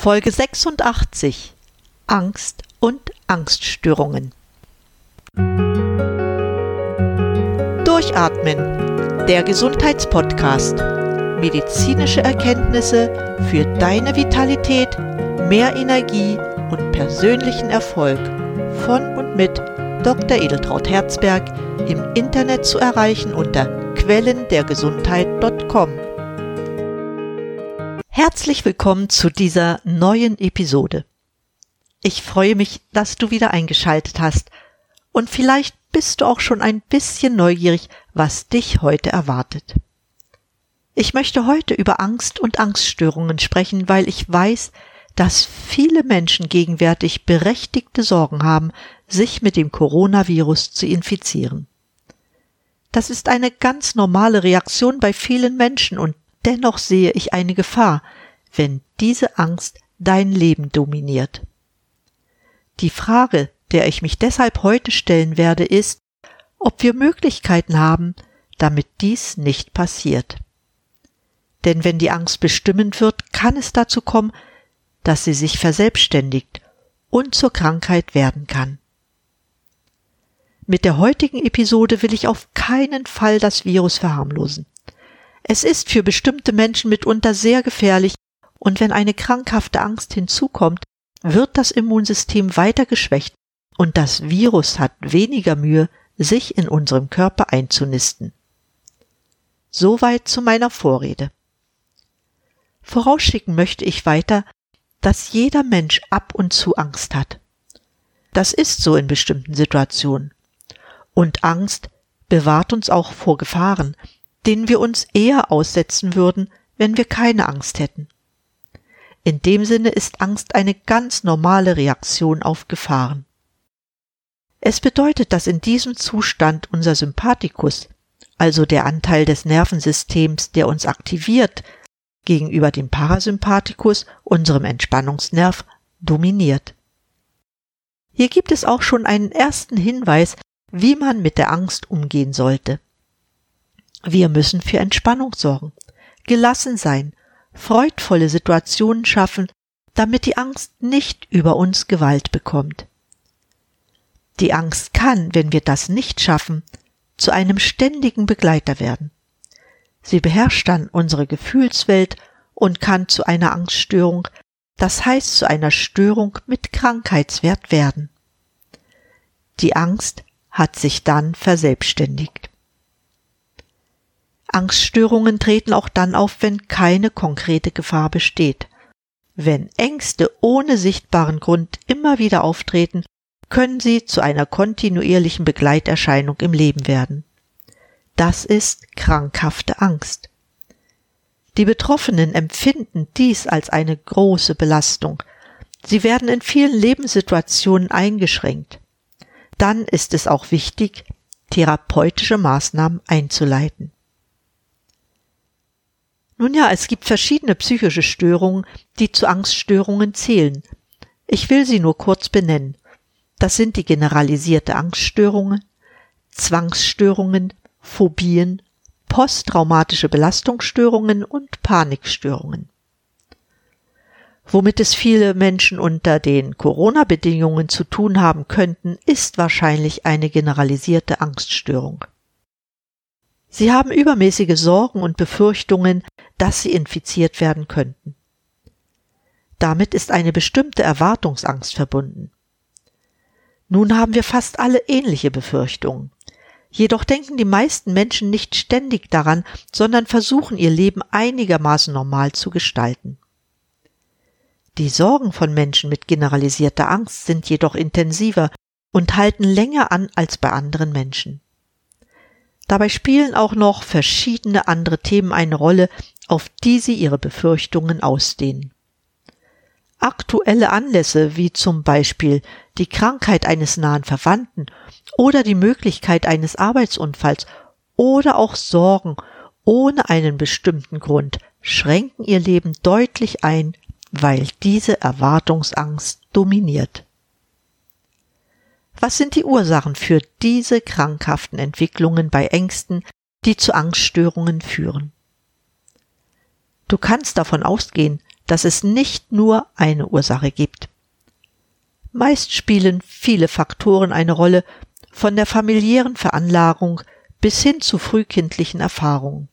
Folge 86 Angst und Angststörungen. Durchatmen, der Gesundheitspodcast. Medizinische Erkenntnisse für deine Vitalität, mehr Energie und persönlichen Erfolg von und mit Dr. Edeltraut Herzberg im Internet zu erreichen unter quellendergesundheit.com. Herzlich willkommen zu dieser neuen Episode. Ich freue mich, dass du wieder eingeschaltet hast und vielleicht bist du auch schon ein bisschen neugierig, was dich heute erwartet. Ich möchte heute über Angst und Angststörungen sprechen, weil ich weiß, dass viele Menschen gegenwärtig berechtigte Sorgen haben, sich mit dem Coronavirus zu infizieren. Das ist eine ganz normale Reaktion bei vielen Menschen und Dennoch sehe ich eine Gefahr, wenn diese Angst dein Leben dominiert. Die Frage, der ich mich deshalb heute stellen werde, ist, ob wir Möglichkeiten haben, damit dies nicht passiert. Denn wenn die Angst bestimmend wird, kann es dazu kommen, dass sie sich verselbstständigt und zur Krankheit werden kann. Mit der heutigen Episode will ich auf keinen Fall das Virus verharmlosen. Es ist für bestimmte Menschen mitunter sehr gefährlich, und wenn eine krankhafte Angst hinzukommt, wird das Immunsystem weiter geschwächt und das Virus hat weniger Mühe, sich in unserem Körper einzunisten. Soweit zu meiner Vorrede. Vorausschicken möchte ich weiter, dass jeder Mensch ab und zu Angst hat. Das ist so in bestimmten Situationen. Und Angst bewahrt uns auch vor Gefahren, denen wir uns eher aussetzen würden, wenn wir keine Angst hätten. In dem Sinne ist Angst eine ganz normale Reaktion auf Gefahren. Es bedeutet, dass in diesem Zustand unser Sympathikus, also der Anteil des Nervensystems, der uns aktiviert, gegenüber dem Parasympathikus, unserem Entspannungsnerv, dominiert. Hier gibt es auch schon einen ersten Hinweis, wie man mit der Angst umgehen sollte. Wir müssen für Entspannung sorgen, gelassen sein, freudvolle Situationen schaffen, damit die Angst nicht über uns Gewalt bekommt. Die Angst kann, wenn wir das nicht schaffen, zu einem ständigen Begleiter werden. Sie beherrscht dann unsere Gefühlswelt und kann zu einer Angststörung, das heißt zu einer Störung mit Krankheitswert werden. Die Angst hat sich dann verselbstständigt. Angststörungen treten auch dann auf, wenn keine konkrete Gefahr besteht. Wenn Ängste ohne sichtbaren Grund immer wieder auftreten, können sie zu einer kontinuierlichen Begleiterscheinung im Leben werden. Das ist krankhafte Angst. Die Betroffenen empfinden dies als eine große Belastung. Sie werden in vielen Lebenssituationen eingeschränkt. Dann ist es auch wichtig, therapeutische Maßnahmen einzuleiten. Nun ja, es gibt verschiedene psychische Störungen, die zu Angststörungen zählen. Ich will sie nur kurz benennen. Das sind die generalisierte Angststörungen, Zwangsstörungen, Phobien, posttraumatische Belastungsstörungen und Panikstörungen. Womit es viele Menschen unter den Corona-Bedingungen zu tun haben könnten, ist wahrscheinlich eine generalisierte Angststörung. Sie haben übermäßige Sorgen und Befürchtungen, dass sie infiziert werden könnten. Damit ist eine bestimmte Erwartungsangst verbunden. Nun haben wir fast alle ähnliche Befürchtungen. Jedoch denken die meisten Menschen nicht ständig daran, sondern versuchen ihr Leben einigermaßen normal zu gestalten. Die Sorgen von Menschen mit generalisierter Angst sind jedoch intensiver und halten länger an als bei anderen Menschen. Dabei spielen auch noch verschiedene andere Themen eine Rolle, auf die sie ihre Befürchtungen ausdehnen. Aktuelle Anlässe wie zum Beispiel die Krankheit eines nahen Verwandten oder die Möglichkeit eines Arbeitsunfalls oder auch Sorgen ohne einen bestimmten Grund schränken ihr Leben deutlich ein, weil diese Erwartungsangst dominiert. Was sind die Ursachen für diese krankhaften Entwicklungen bei Ängsten, die zu Angststörungen führen? Du kannst davon ausgehen, dass es nicht nur eine Ursache gibt. Meist spielen viele Faktoren eine Rolle, von der familiären Veranlagung bis hin zu frühkindlichen Erfahrungen.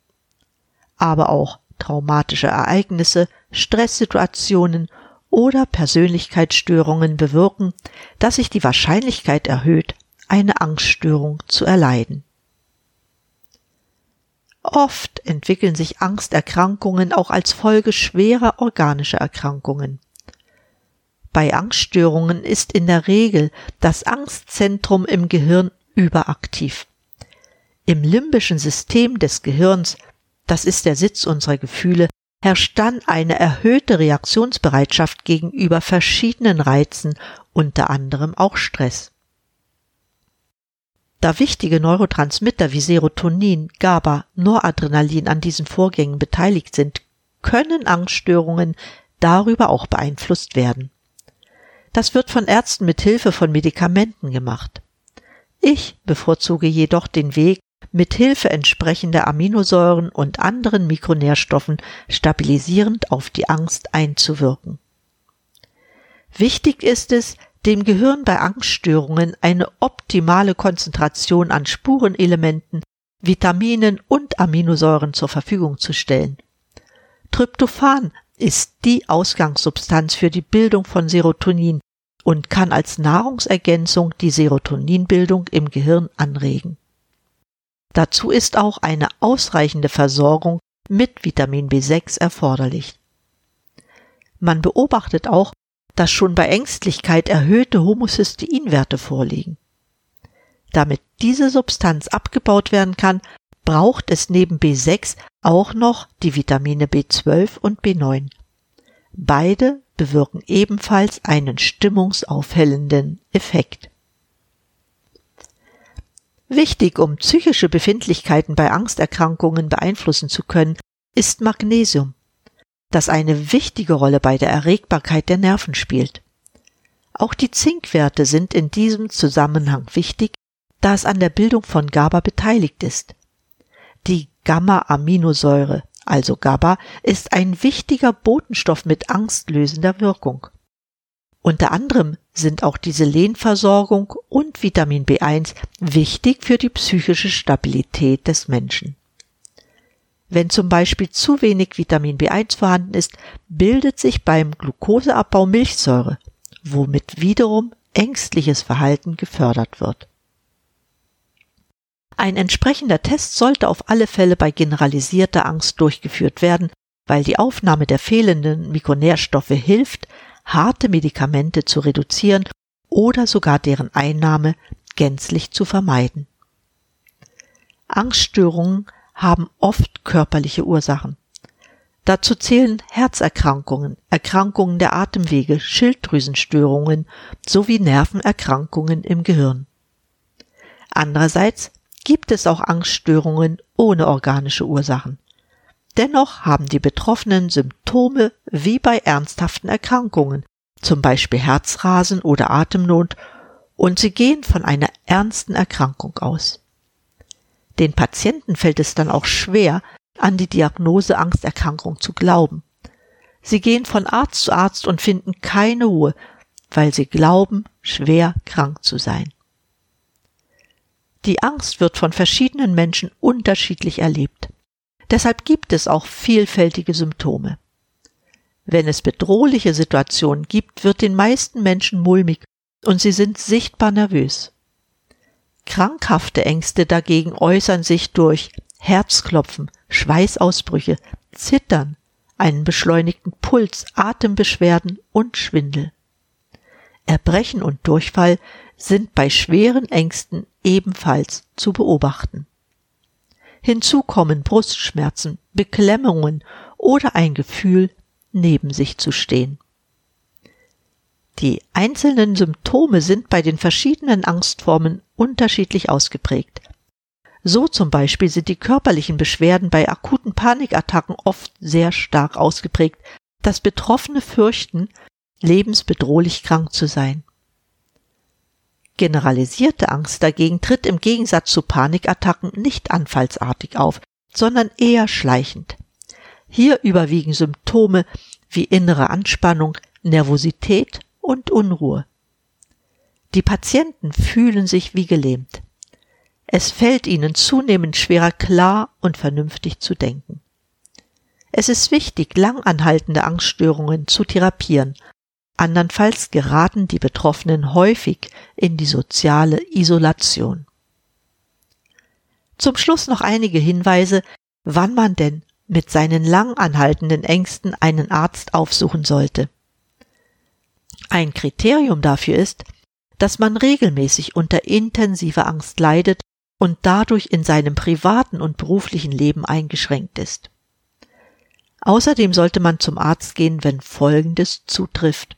Aber auch traumatische Ereignisse, Stresssituationen oder Persönlichkeitsstörungen bewirken, dass sich die Wahrscheinlichkeit erhöht, eine Angststörung zu erleiden. Oft entwickeln sich Angsterkrankungen auch als Folge schwerer organischer Erkrankungen. Bei Angststörungen ist in der Regel das Angstzentrum im Gehirn überaktiv. Im limbischen System des Gehirns, das ist der Sitz unserer Gefühle, herrscht dann eine erhöhte Reaktionsbereitschaft gegenüber verschiedenen Reizen, unter anderem auch Stress. Da wichtige Neurotransmitter wie Serotonin, GABA, Noradrenalin an diesen Vorgängen beteiligt sind, können Angststörungen darüber auch beeinflusst werden. Das wird von Ärzten mit Hilfe von Medikamenten gemacht. Ich bevorzuge jedoch den Weg, mit Hilfe entsprechender Aminosäuren und anderen Mikronährstoffen stabilisierend auf die Angst einzuwirken. Wichtig ist es, dem Gehirn bei Angststörungen eine optimale Konzentration an Spurenelementen, Vitaminen und Aminosäuren zur Verfügung zu stellen. Tryptophan ist die Ausgangssubstanz für die Bildung von Serotonin und kann als Nahrungsergänzung die Serotoninbildung im Gehirn anregen. Dazu ist auch eine ausreichende Versorgung mit Vitamin B6 erforderlich. Man beobachtet auch, dass schon bei Ängstlichkeit erhöhte Homocysteinwerte vorliegen. Damit diese Substanz abgebaut werden kann, braucht es neben B6 auch noch die Vitamine B12 und B9. Beide bewirken ebenfalls einen stimmungsaufhellenden Effekt. Wichtig, um psychische Befindlichkeiten bei Angsterkrankungen beeinflussen zu können, ist Magnesium das eine wichtige Rolle bei der Erregbarkeit der Nerven spielt. Auch die Zinkwerte sind in diesem Zusammenhang wichtig, da es an der Bildung von GABA beteiligt ist. Die Gamma-Aminosäure, also GABA, ist ein wichtiger Botenstoff mit angstlösender Wirkung. Unter anderem sind auch die Selenversorgung und Vitamin B1 wichtig für die psychische Stabilität des Menschen. Wenn zum Beispiel zu wenig Vitamin B1 vorhanden ist, bildet sich beim Glukoseabbau Milchsäure, womit wiederum ängstliches Verhalten gefördert wird. Ein entsprechender Test sollte auf alle Fälle bei generalisierter Angst durchgeführt werden, weil die Aufnahme der fehlenden Mikronährstoffe hilft, harte Medikamente zu reduzieren oder sogar deren Einnahme gänzlich zu vermeiden. Angststörungen haben oft körperliche Ursachen. Dazu zählen Herzerkrankungen, Erkrankungen der Atemwege, Schilddrüsenstörungen sowie Nervenerkrankungen im Gehirn. Andererseits gibt es auch Angststörungen ohne organische Ursachen. Dennoch haben die Betroffenen Symptome wie bei ernsthaften Erkrankungen, zum Beispiel Herzrasen oder Atemnot, und sie gehen von einer ernsten Erkrankung aus. Den Patienten fällt es dann auch schwer, an die Diagnose Angsterkrankung zu glauben. Sie gehen von Arzt zu Arzt und finden keine Ruhe, weil sie glauben, schwer krank zu sein. Die Angst wird von verschiedenen Menschen unterschiedlich erlebt. Deshalb gibt es auch vielfältige Symptome. Wenn es bedrohliche Situationen gibt, wird den meisten Menschen mulmig und sie sind sichtbar nervös. Krankhafte Ängste dagegen äußern sich durch Herzklopfen, Schweißausbrüche, Zittern, einen beschleunigten Puls, Atembeschwerden und Schwindel. Erbrechen und Durchfall sind bei schweren Ängsten ebenfalls zu beobachten. Hinzu kommen Brustschmerzen, Beklemmungen oder ein Gefühl, neben sich zu stehen. Die einzelnen Symptome sind bei den verschiedenen Angstformen unterschiedlich ausgeprägt. So zum Beispiel sind die körperlichen Beschwerden bei akuten Panikattacken oft sehr stark ausgeprägt, dass Betroffene fürchten, lebensbedrohlich krank zu sein. Generalisierte Angst dagegen tritt im Gegensatz zu Panikattacken nicht anfallsartig auf, sondern eher schleichend. Hier überwiegen Symptome wie innere Anspannung, Nervosität und Unruhe. Die Patienten fühlen sich wie gelähmt. Es fällt ihnen zunehmend schwerer, klar und vernünftig zu denken. Es ist wichtig, langanhaltende Angststörungen zu therapieren. Andernfalls geraten die Betroffenen häufig in die soziale Isolation. Zum Schluss noch einige Hinweise, wann man denn mit seinen langanhaltenden Ängsten einen Arzt aufsuchen sollte. Ein Kriterium dafür ist, dass man regelmäßig unter intensiver Angst leidet und dadurch in seinem privaten und beruflichen Leben eingeschränkt ist. Außerdem sollte man zum Arzt gehen, wenn Folgendes zutrifft.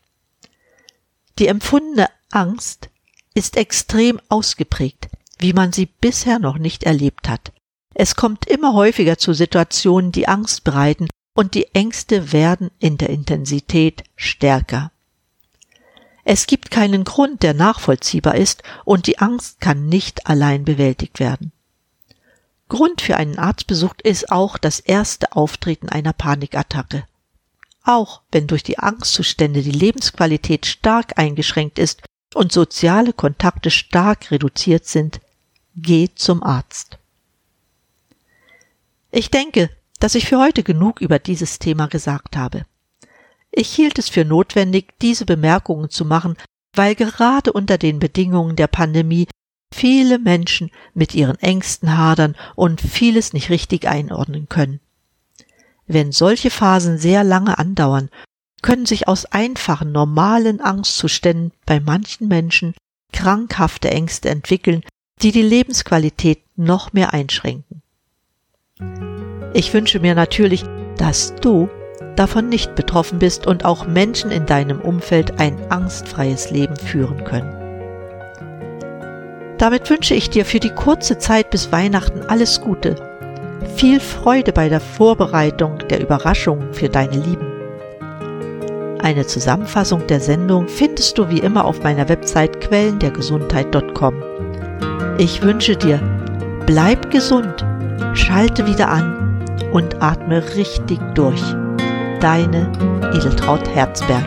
Die empfundene Angst ist extrem ausgeprägt, wie man sie bisher noch nicht erlebt hat. Es kommt immer häufiger zu Situationen, die Angst bereiten, und die Ängste werden in der Intensität stärker. Es gibt keinen Grund, der nachvollziehbar ist, und die Angst kann nicht allein bewältigt werden. Grund für einen Arztbesuch ist auch das erste Auftreten einer Panikattacke. Auch wenn durch die Angstzustände die Lebensqualität stark eingeschränkt ist und soziale Kontakte stark reduziert sind, geh zum Arzt. Ich denke, dass ich für heute genug über dieses Thema gesagt habe. Ich hielt es für notwendig, diese Bemerkungen zu machen, weil gerade unter den Bedingungen der Pandemie viele Menschen mit ihren Ängsten hadern und vieles nicht richtig einordnen können. Wenn solche Phasen sehr lange andauern, können sich aus einfachen, normalen Angstzuständen bei manchen Menschen krankhafte Ängste entwickeln, die die Lebensqualität noch mehr einschränken. Ich wünsche mir natürlich, dass du davon nicht betroffen bist und auch Menschen in deinem Umfeld ein angstfreies Leben führen können. Damit wünsche ich dir für die kurze Zeit bis Weihnachten alles Gute, viel Freude bei der Vorbereitung der Überraschungen für deine Lieben. Eine Zusammenfassung der Sendung findest du wie immer auf meiner Website quellendergesundheit.com. Ich wünsche dir, bleib gesund, schalte wieder an und atme richtig durch. Deine Edeltraut Herzberg.